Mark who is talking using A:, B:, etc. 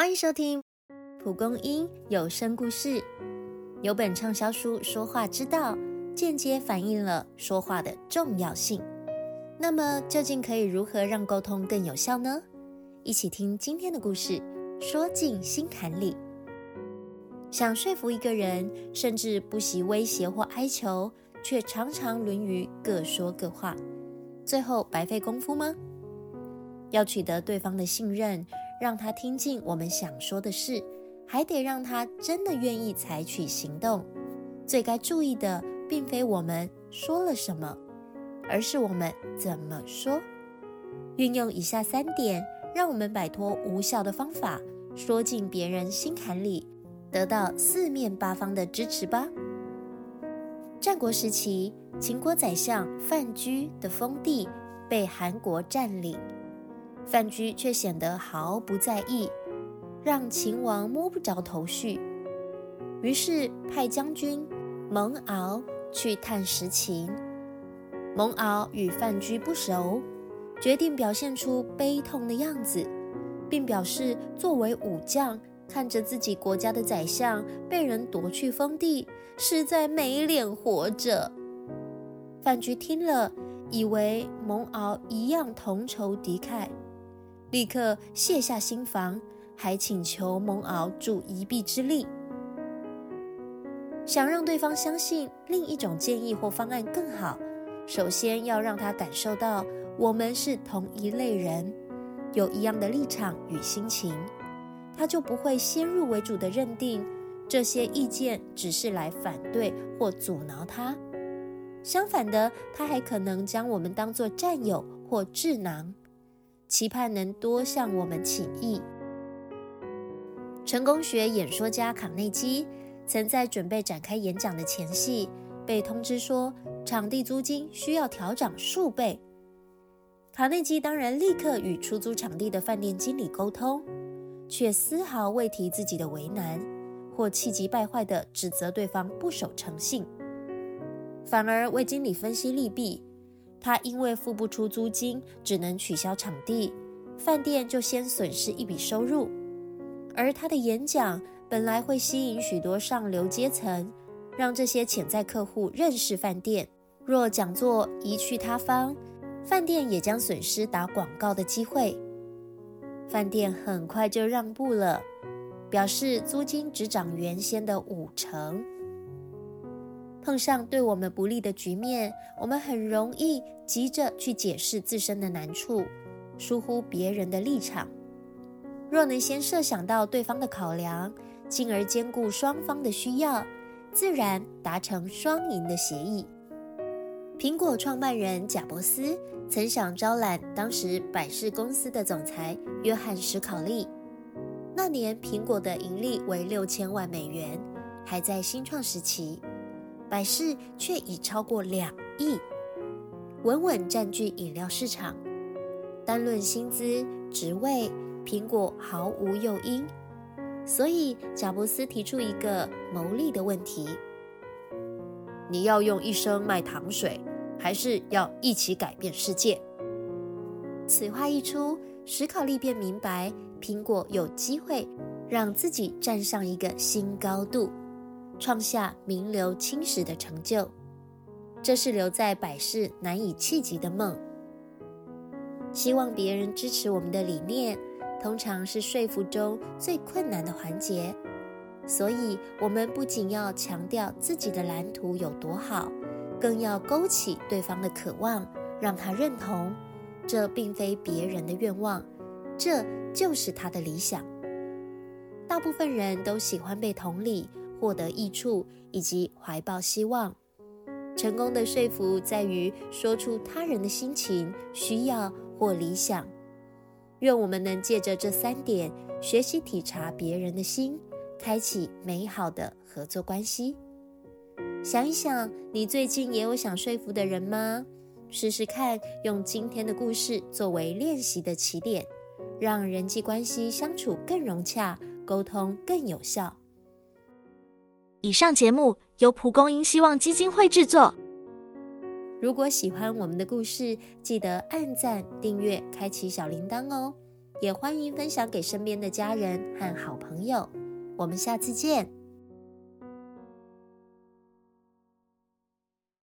A: 欢迎收听《蒲公英有声故事》。有本畅销书《说话之道》，间接反映了说话的重要性。那么，究竟可以如何让沟通更有效呢？一起听今天的故事，说进心坎里。想说服一个人，甚至不惜威胁或哀求，却常常沦于各说各话，最后白费功夫吗？要取得对方的信任。让他听进我们想说的事，还得让他真的愿意采取行动。最该注意的，并非我们说了什么，而是我们怎么说。运用以下三点，让我们摆脱无效的方法，说进别人心坎里，得到四面八方的支持吧。战国时期，秦国宰相范雎的封地被韩国占领。范雎却显得毫不在意，让秦王摸不着头绪。于是派将军蒙敖去探实情。蒙敖与范雎不熟，决定表现出悲痛的样子，并表示作为武将，看着自己国家的宰相被人夺去封地，实在没脸活着。范雎听了，以为蒙敖一样同仇敌忾。立刻卸下心防，还请求蒙敖助一臂之力。想让对方相信另一种建议或方案更好，首先要让他感受到我们是同一类人，有一样的立场与心情，他就不会先入为主的认定这些意见只是来反对或阻挠他。相反的，他还可能将我们当作战友或智囊。期盼能多向我们请益。成功学演说家卡内基曾在准备展开演讲的前夕，被通知说场地租金需要调涨数倍。卡内基当然立刻与出租场地的饭店经理沟通，却丝毫未提自己的为难，或气急败坏地指责对方不守诚信，反而为经理分析利弊。他因为付不出租金，只能取消场地，饭店就先损失一笔收入。而他的演讲本来会吸引许多上流阶层，让这些潜在客户认识饭店。若讲座移去他方，饭店也将损失打广告的机会。饭店很快就让步了，表示租金只涨原先的五成。碰上对我们不利的局面，我们很容易急着去解释自身的难处，疏忽别人的立场。若能先设想到对方的考量，进而兼顾双方的需要，自然达成双赢的协议。苹果创办人贾伯斯曾想招揽当时百事公司的总裁约翰史考利。那年苹果的盈利为六千万美元，还在新创时期。百事却已超过两亿，稳稳占据饮料市场。单论薪资、职位，苹果毫无诱因。所以，贾伯斯提出一个牟利的问题：你要用一生卖糖水，还是要一起改变世界？此话一出，史考利便明白，苹果有机会让自己站上一个新高度。创下名留青史的成就，这是留在百世难以企及的梦。希望别人支持我们的理念，通常是说服中最困难的环节。所以，我们不仅要强调自己的蓝图有多好，更要勾起对方的渴望，让他认同这并非别人的愿望，这就是他的理想。大部分人都喜欢被同理。获得益处以及怀抱希望，成功的说服在于说出他人的心情、需要或理想。愿我们能借着这三点，学习体察别人的心，开启美好的合作关系。想一想，你最近也有想说服的人吗？试试看，用今天的故事作为练习的起点，让人际关系相处更融洽，沟通更有效。
B: 以上节目由蒲公英希望基金会制作。
A: 如果喜欢我们的故事，记得按赞、订阅、开启小铃铛哦！也欢迎分享给身边的家人和好朋友。我们下次见。